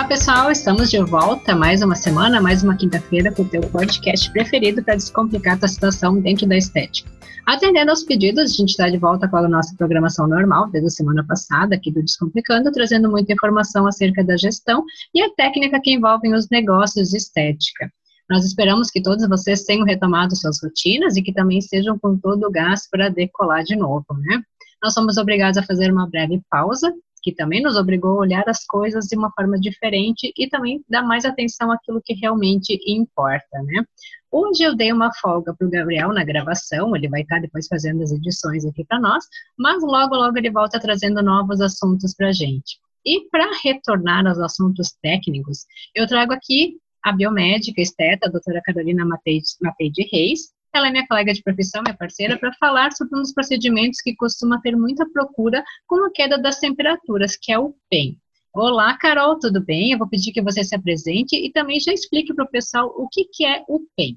Olá, pessoal, estamos de volta mais uma semana, mais uma quinta-feira com o teu podcast preferido para descomplicar a tua situação dentro da estética. Atendendo aos pedidos, a gente está de volta com a nossa programação normal, desde a semana passada, aqui do Descomplicando, trazendo muita informação acerca da gestão e a técnica que envolvem os negócios de estética. Nós esperamos que todos vocês tenham retomado suas rotinas e que também estejam com todo o gás para decolar de novo, né? Nós somos obrigados a fazer uma breve pausa, que também nos obrigou a olhar as coisas de uma forma diferente e também dar mais atenção àquilo que realmente importa, né? Hoje eu dei uma folga para o Gabriel na gravação, ele vai estar depois fazendo as edições aqui para nós, mas logo, logo ele volta trazendo novos assuntos para a gente. E para retornar aos assuntos técnicos, eu trago aqui a biomédica esteta, a doutora Carolina Matei de Reis. Ela é minha colega de profissão, minha parceira, para falar sobre um dos procedimentos que costuma ter muita procura com a queda das temperaturas, que é o PEN. Olá, Carol, tudo bem? Eu vou pedir que você se apresente e também já explique para o pessoal o que, que é o PEN.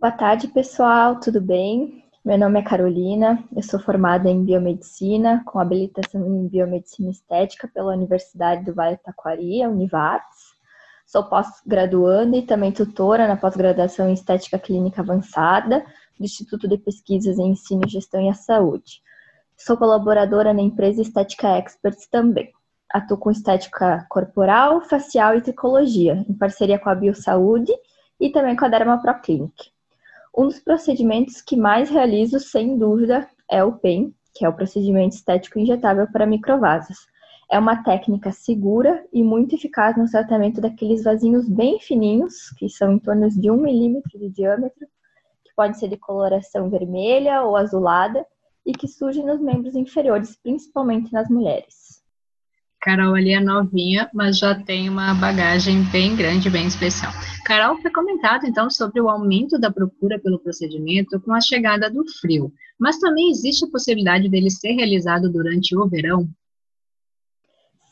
Boa tarde, pessoal, tudo bem? Meu nome é Carolina, eu sou formada em biomedicina, com habilitação em biomedicina estética pela Universidade do Vale do Taquari, Univates. Sou pós-graduanda e também tutora na pós-graduação em Estética Clínica Avançada do Instituto de Pesquisas em Ensino, Gestão e a Saúde. Sou colaboradora na empresa Estética Experts também. Atuo com estética corporal, facial e tricologia, em parceria com a Biosaúde e também com a Derma Pro Clinic. Um dos procedimentos que mais realizo, sem dúvida, é o PEN, que é o procedimento estético injetável para microvasos. É uma técnica segura e muito eficaz no tratamento daqueles vasinhos bem fininhos, que são em torno de um milímetro de diâmetro, que pode ser de coloração vermelha ou azulada e que surgem nos membros inferiores, principalmente nas mulheres. Carol ali é novinha, mas já tem uma bagagem bem grande, bem especial. Carol foi comentado então sobre o aumento da procura pelo procedimento com a chegada do frio, mas também existe a possibilidade dele ser realizado durante o verão?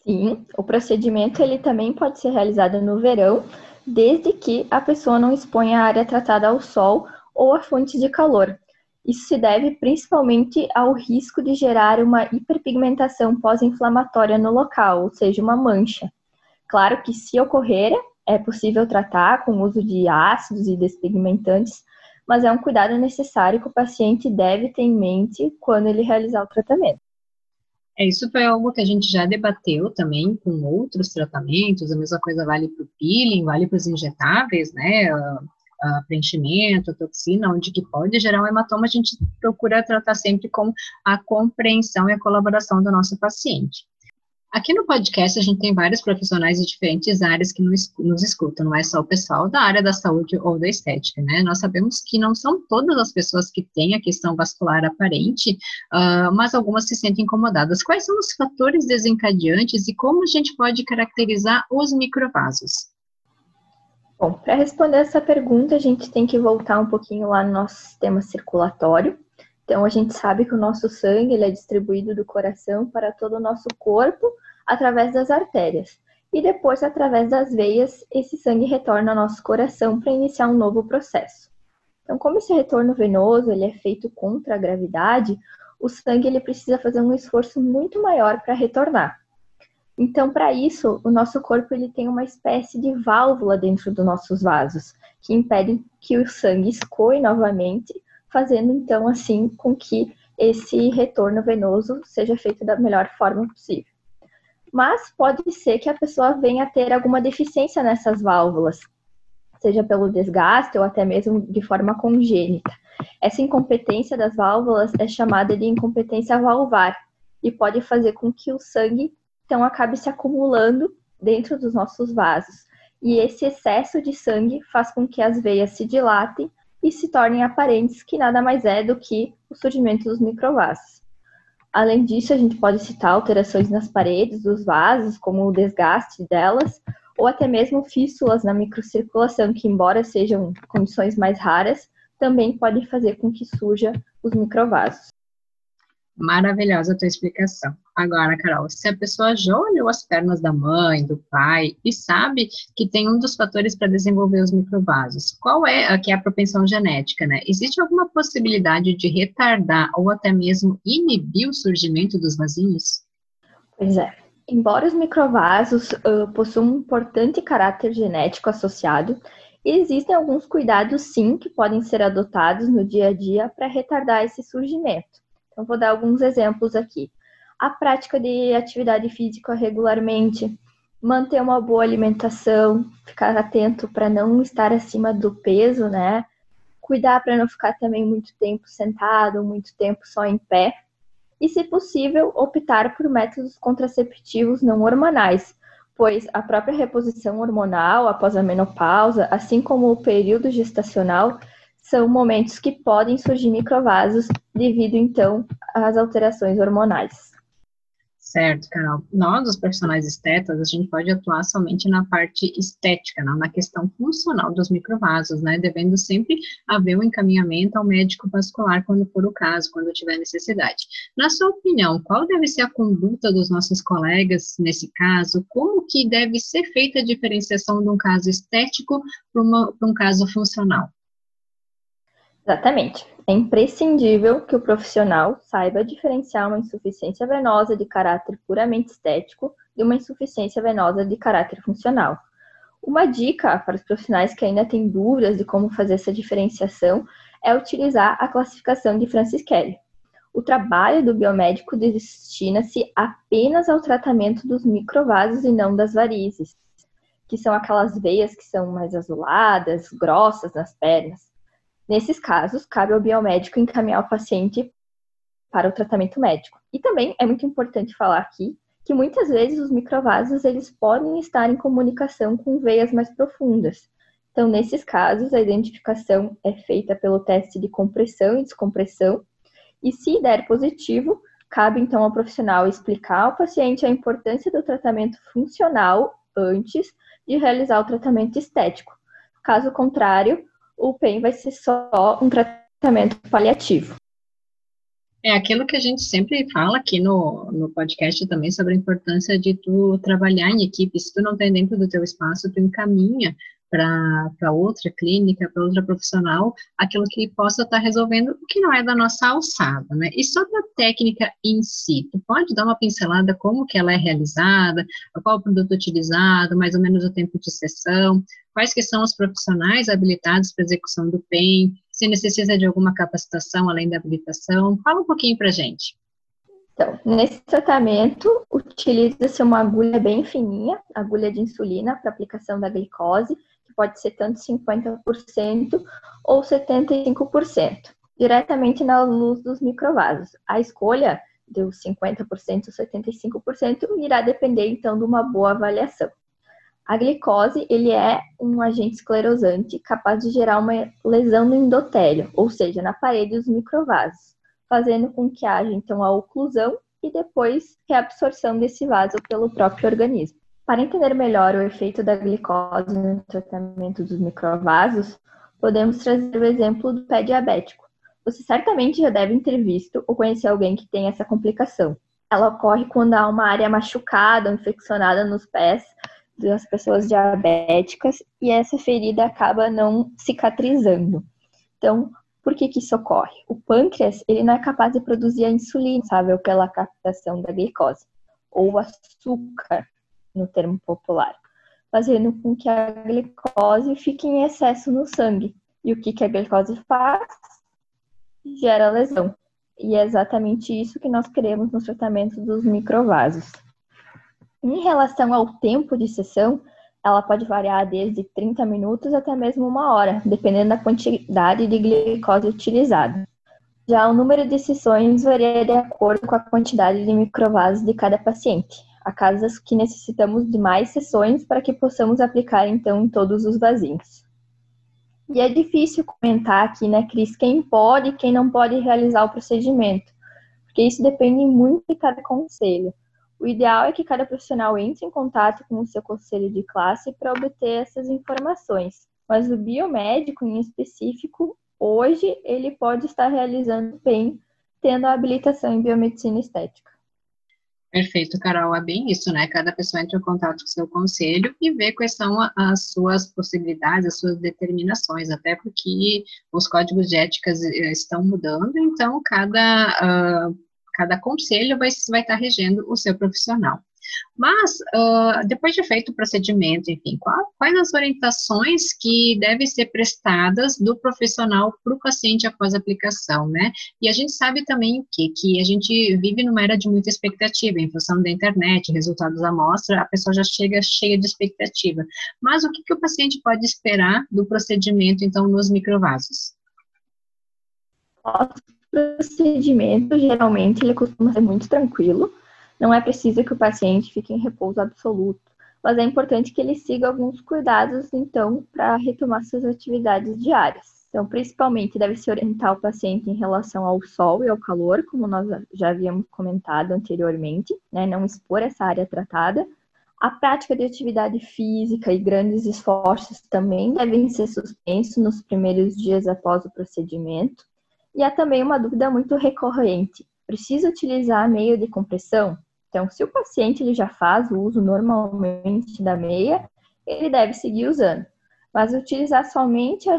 Sim, o procedimento ele também pode ser realizado no verão, desde que a pessoa não exponha a área tratada ao sol ou a fontes de calor. Isso se deve principalmente ao risco de gerar uma hiperpigmentação pós-inflamatória no local, ou seja, uma mancha. Claro que, se ocorrer, é possível tratar com o uso de ácidos e despigmentantes, mas é um cuidado necessário que o paciente deve ter em mente quando ele realizar o tratamento. É, isso foi algo que a gente já debateu também com outros tratamentos, a mesma coisa vale para o peeling, vale para os injetáveis, né, preenchimento, toxina, onde que pode gerar um hematoma, a gente procura tratar sempre com a compreensão e a colaboração do nosso paciente. Aqui no podcast a gente tem vários profissionais de diferentes áreas que nos, escutam, não é só o pessoal da área da saúde ou da estética, né? Nós sabemos que não são todas as pessoas que têm a questão vascular aparente, uh, mas algumas se sentem incomodadas. Quais são os fatores desencadeantes e como a gente pode caracterizar os microvasos? Bom, para responder essa pergunta, a gente tem que voltar um pouquinho lá no nosso sistema circulatório. Então, a gente sabe que o nosso sangue ele é distribuído do coração para todo o nosso corpo através das artérias. E depois, através das veias, esse sangue retorna ao nosso coração para iniciar um novo processo. Então, como esse retorno venoso ele é feito contra a gravidade, o sangue ele precisa fazer um esforço muito maior para retornar. Então, para isso, o nosso corpo ele tem uma espécie de válvula dentro dos nossos vasos, que impedem que o sangue escoe novamente fazendo então assim com que esse retorno venoso seja feito da melhor forma possível. Mas pode ser que a pessoa venha a ter alguma deficiência nessas válvulas, seja pelo desgaste ou até mesmo de forma congênita. Essa incompetência das válvulas é chamada de incompetência valvar e pode fazer com que o sangue então acabe se acumulando dentro dos nossos vasos. E esse excesso de sangue faz com que as veias se dilatem e se tornem aparentes, que nada mais é do que o surgimento dos microvasos. Além disso, a gente pode citar alterações nas paredes dos vasos, como o desgaste delas, ou até mesmo fístulas na microcirculação, que, embora sejam condições mais raras, também podem fazer com que surja os microvasos. Maravilhosa a tua explicação. Agora, Carol, se a pessoa já olhou as pernas da mãe, do pai e sabe que tem um dos fatores para desenvolver os microvasos, qual é a que é a propensão genética, né? Existe alguma possibilidade de retardar ou até mesmo inibir o surgimento dos vasinhos? Pois é. Embora os microvasos uh, possuam um importante caráter genético associado, existem alguns cuidados sim que podem ser adotados no dia a dia para retardar esse surgimento. Então, vou dar alguns exemplos aqui. A prática de atividade física regularmente, manter uma boa alimentação, ficar atento para não estar acima do peso, né? Cuidar para não ficar também muito tempo sentado, muito tempo só em pé e, se possível, optar por métodos contraceptivos não hormonais, pois a própria reposição hormonal após a menopausa, assim como o período gestacional, são momentos que podem surgir microvasos devido então às alterações hormonais. Certo, Carol. Nós, os profissionais estetas, a gente pode atuar somente na parte estética, não na questão funcional dos microvasos, né? Devendo sempre haver um encaminhamento ao médico vascular quando for o caso, quando tiver necessidade. Na sua opinião, qual deve ser a conduta dos nossos colegas nesse caso? Como que deve ser feita a diferenciação de um caso estético para um caso funcional? Exatamente. É imprescindível que o profissional saiba diferenciar uma insuficiência venosa de caráter puramente estético de uma insuficiência venosa de caráter funcional. Uma dica para os profissionais que ainda têm dúvidas de como fazer essa diferenciação é utilizar a classificação de Francis Kelly. O trabalho do biomédico destina-se apenas ao tratamento dos microvasos e não das varizes, que são aquelas veias que são mais azuladas, grossas nas pernas. Nesses casos, cabe ao biomédico encaminhar o paciente para o tratamento médico. E também é muito importante falar aqui que muitas vezes os microvasos eles podem estar em comunicação com veias mais profundas. Então, nesses casos, a identificação é feita pelo teste de compressão e descompressão, e se der positivo, cabe então ao profissional explicar ao paciente a importância do tratamento funcional antes de realizar o tratamento estético. Caso contrário, o PEN vai ser só um tratamento paliativo. É aquilo que a gente sempre fala aqui no, no podcast também sobre a importância de tu trabalhar em equipe. Se tu não tem dentro do teu espaço, tu encaminha para outra clínica, para outra profissional, aquilo que possa estar tá resolvendo o que não é da nossa alçada, né? E sobre a técnica em si, tu pode dar uma pincelada como que ela é realizada, qual o produto utilizado, mais ou menos o tempo de sessão, quais que são os profissionais habilitados para execução do PEN, se necessita de alguma capacitação além da habilitação, fala um pouquinho para gente. Então, nesse tratamento, utiliza-se uma agulha bem fininha, agulha de insulina para aplicação da glicose, pode ser tanto 50% ou 75%, diretamente na luz dos microvasos. A escolha dos 50% ou 75% irá depender então de uma boa avaliação. A glicose ele é um agente esclerosante capaz de gerar uma lesão no endotélio, ou seja, na parede dos microvasos, fazendo com que haja então a oclusão e depois reabsorção desse vaso pelo próprio organismo. Para entender melhor o efeito da glicose no tratamento dos microvasos, podemos trazer o exemplo do pé diabético. Você certamente já deve ter visto ou conhecer alguém que tem essa complicação. Ela ocorre quando há uma área machucada infeccionada nos pés das pessoas diabéticas e essa ferida acaba não cicatrizando. Então, por que, que isso ocorre? O pâncreas ele não é capaz de produzir a insulina, sabe, pela captação da glicose, ou açúcar, no termo popular, fazendo com que a glicose fique em excesso no sangue. E o que, que a glicose faz? Gera lesão. E é exatamente isso que nós queremos no tratamento dos microvasos. Em relação ao tempo de sessão, ela pode variar desde 30 minutos até mesmo uma hora, dependendo da quantidade de glicose utilizada. Já o número de sessões varia de acordo com a quantidade de microvasos de cada paciente a casas que necessitamos de mais sessões para que possamos aplicar então em todos os vasinhos. E é difícil comentar aqui, né, Cris, quem pode e quem não pode realizar o procedimento, porque isso depende muito de cada conselho. O ideal é que cada profissional entre em contato com o seu conselho de classe para obter essas informações. Mas o biomédico, em específico, hoje ele pode estar realizando bem, tendo a habilitação em biomedicina estética. Perfeito, Carol. É bem isso, né? Cada pessoa entra em contato com o seu conselho e vê quais são as suas possibilidades, as suas determinações, até porque os códigos de éticas eh, estão mudando, então cada, uh, cada conselho vai, vai estar regendo o seu profissional. Mas, uh, depois de feito o procedimento, enfim, qual, quais as orientações que devem ser prestadas do profissional para o paciente após a aplicação, né? E a gente sabe também o quê? Que a gente vive numa era de muita expectativa, em função da internet, resultados da amostra, a pessoa já chega cheia de expectativa. Mas o que, que o paciente pode esperar do procedimento, então, nos microvasos? O procedimento, geralmente, ele costuma ser muito tranquilo, não é preciso que o paciente fique em repouso absoluto, mas é importante que ele siga alguns cuidados, então, para retomar suas atividades diárias. Então, principalmente, deve-se orientar o paciente em relação ao sol e ao calor, como nós já havíamos comentado anteriormente, né? não expor essa área tratada. A prática de atividade física e grandes esforços também devem ser suspensos nos primeiros dias após o procedimento. E há também uma dúvida muito recorrente: precisa utilizar meio de compressão? Então, se o paciente ele já faz o uso normalmente da meia, ele deve seguir usando. Mas utilizar somente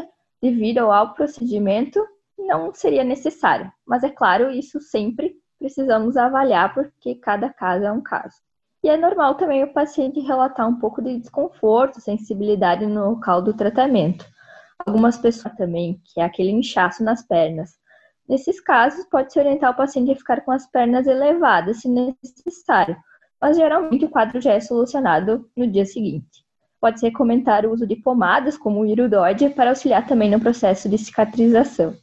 devido ao procedimento não seria necessário. Mas é claro, isso sempre precisamos avaliar porque cada caso é um caso. E é normal também o paciente relatar um pouco de desconforto, sensibilidade no local do tratamento. Algumas pessoas também, que é aquele inchaço nas pernas, Nesses casos, pode-se orientar o paciente a ficar com as pernas elevadas, se necessário, mas geralmente o quadro já é solucionado no dia seguinte. Pode-se recomendar o uso de pomadas, como o irudoide, para auxiliar também no processo de cicatrização.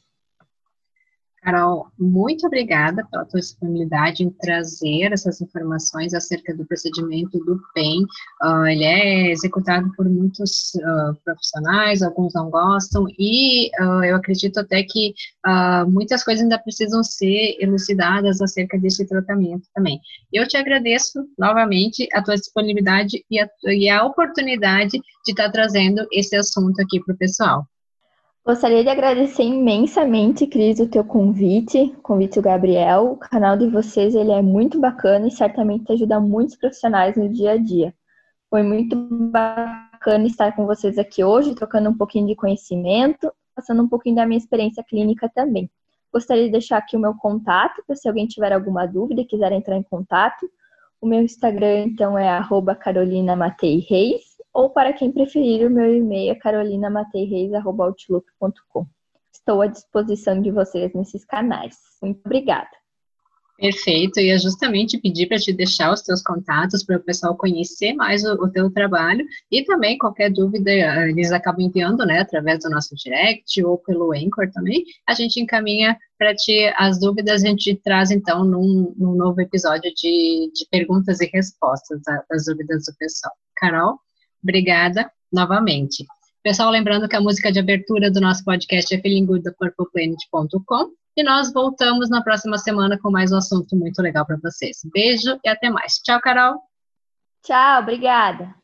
Carol, muito obrigada pela tua disponibilidade em trazer essas informações acerca do procedimento do PEN. Uh, ele é executado por muitos uh, profissionais, alguns não gostam, e uh, eu acredito até que muitas coisas ainda precisam ser elucidadas acerca desse tratamento também. Eu te agradeço novamente a tua disponibilidade e a, e a oportunidade de estar trazendo esse assunto aqui para o pessoal. Gostaria de agradecer imensamente, Cris, o teu convite, convite do Gabriel. O canal de vocês ele é muito bacana e certamente ajuda muitos profissionais no dia a dia. Foi muito bacana estar com vocês aqui hoje, trocando um pouquinho de conhecimento, passando um pouquinho da minha experiência clínica também. Gostaria de deixar aqui o meu contato, para se alguém tiver alguma dúvida e quiser entrar em contato. O meu Instagram, então, é arroba Carolina Matei Reis ou para quem preferir, o meu e-mail é carolinamateirreis.outlook.com. Estou à disposição de vocês nesses canais. Muito obrigada. Perfeito, e é justamente pedir para te deixar os teus contatos para o pessoal conhecer mais o, o, teu trabalho e também qualquer dúvida eh, eles acabam enviando, né, através do nosso direct ou pelo Anchor também, a gente encaminha para ti as dúvidas, a gente traz então num, num novo episódio de, de perguntas e respostas das dúvidas do pessoal. Carol? Obrigada novamente. Pessoal, lembrando que a música de abertura do nosso podcast é Feeling e nós voltamos na próxima semana com mais um assunto muito legal para vocês. Beijo e até mais. Tchau, Carol. Tchau, obrigada.